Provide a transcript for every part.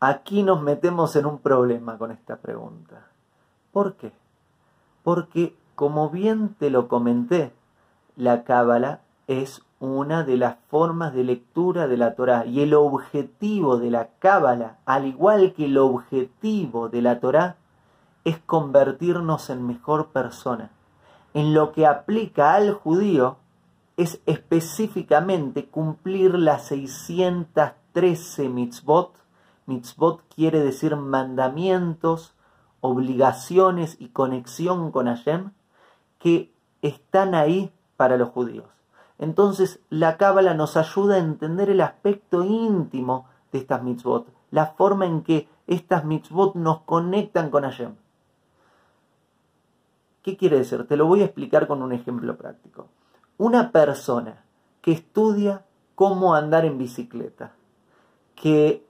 aquí nos metemos en un problema con esta pregunta. ¿Por qué? Porque, como bien te lo comenté, la cábala es una de las formas de lectura de la Torá y el objetivo de la cábala, al igual que el objetivo de la Torá, es convertirnos en mejor persona. En lo que aplica al judío es específicamente cumplir las 613 mitzvot. Mitzvot quiere decir mandamientos, obligaciones y conexión con Hashem que están ahí para los judíos. Entonces la Cábala nos ayuda a entender el aspecto íntimo de estas mitzvot, la forma en que estas mitzvot nos conectan con Hashem. ¿Qué quiere decir? Te lo voy a explicar con un ejemplo práctico. Una persona que estudia cómo andar en bicicleta, que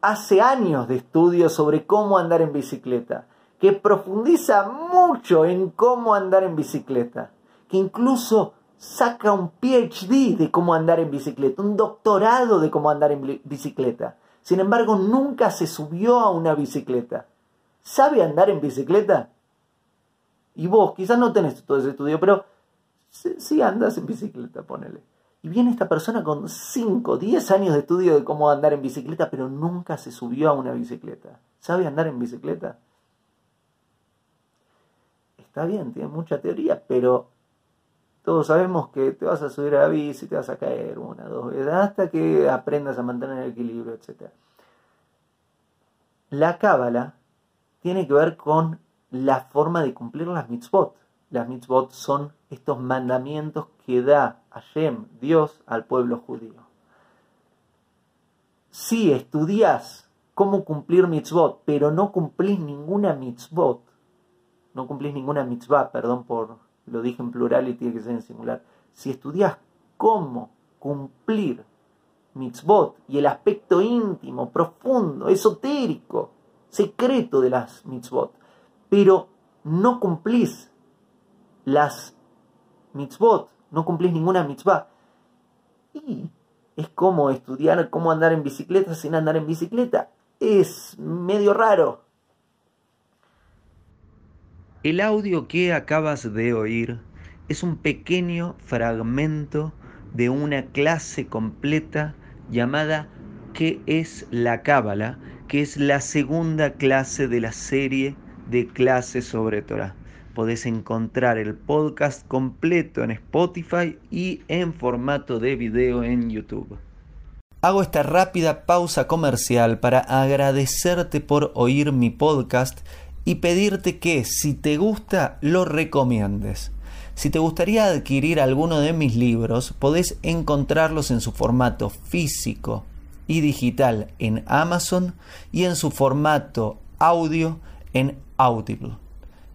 hace años de estudio sobre cómo andar en bicicleta, que profundiza mucho en cómo andar en bicicleta, que incluso saca un PhD de cómo andar en bicicleta, un doctorado de cómo andar en bicicleta. Sin embargo, nunca se subió a una bicicleta. ¿Sabe andar en bicicleta? Y vos, quizás no tenés todo ese estudio, pero sí, andas en bicicleta, ponele. Y viene esta persona con 5, 10 años de estudio de cómo andar en bicicleta, pero nunca se subió a una bicicleta. ¿Sabe andar en bicicleta? Está bien, tiene mucha teoría, pero todos sabemos que te vas a subir a la bici, te vas a caer una, dos veces, hasta que aprendas a mantener el equilibrio, etc. La cábala tiene que ver con la forma de cumplir las mitzvot. Las mitzvot son estos mandamientos que da Hashem, Dios, al pueblo judío. Si estudias cómo cumplir mitzvot, pero no cumplís ninguna mitzvot, no cumplís ninguna mitzvah, perdón por lo dije en plural y tiene que ser en singular, si estudias cómo cumplir mitzvot y el aspecto íntimo, profundo, esotérico, secreto de las mitzvot, pero no cumplís las mitzvot, no cumplís ninguna mitzvah, y es como estudiar cómo andar en bicicleta sin andar en bicicleta. Es medio raro. El audio que acabas de oír es un pequeño fragmento de una clase completa llamada ¿Qué es la Cábala? que es la segunda clase de la serie de clases sobre Torah. Podés encontrar el podcast completo en Spotify y en formato de video en YouTube. Hago esta rápida pausa comercial para agradecerte por oír mi podcast y pedirte que si te gusta lo recomiendes. Si te gustaría adquirir alguno de mis libros, podés encontrarlos en su formato físico y digital en Amazon y en su formato audio en Audible.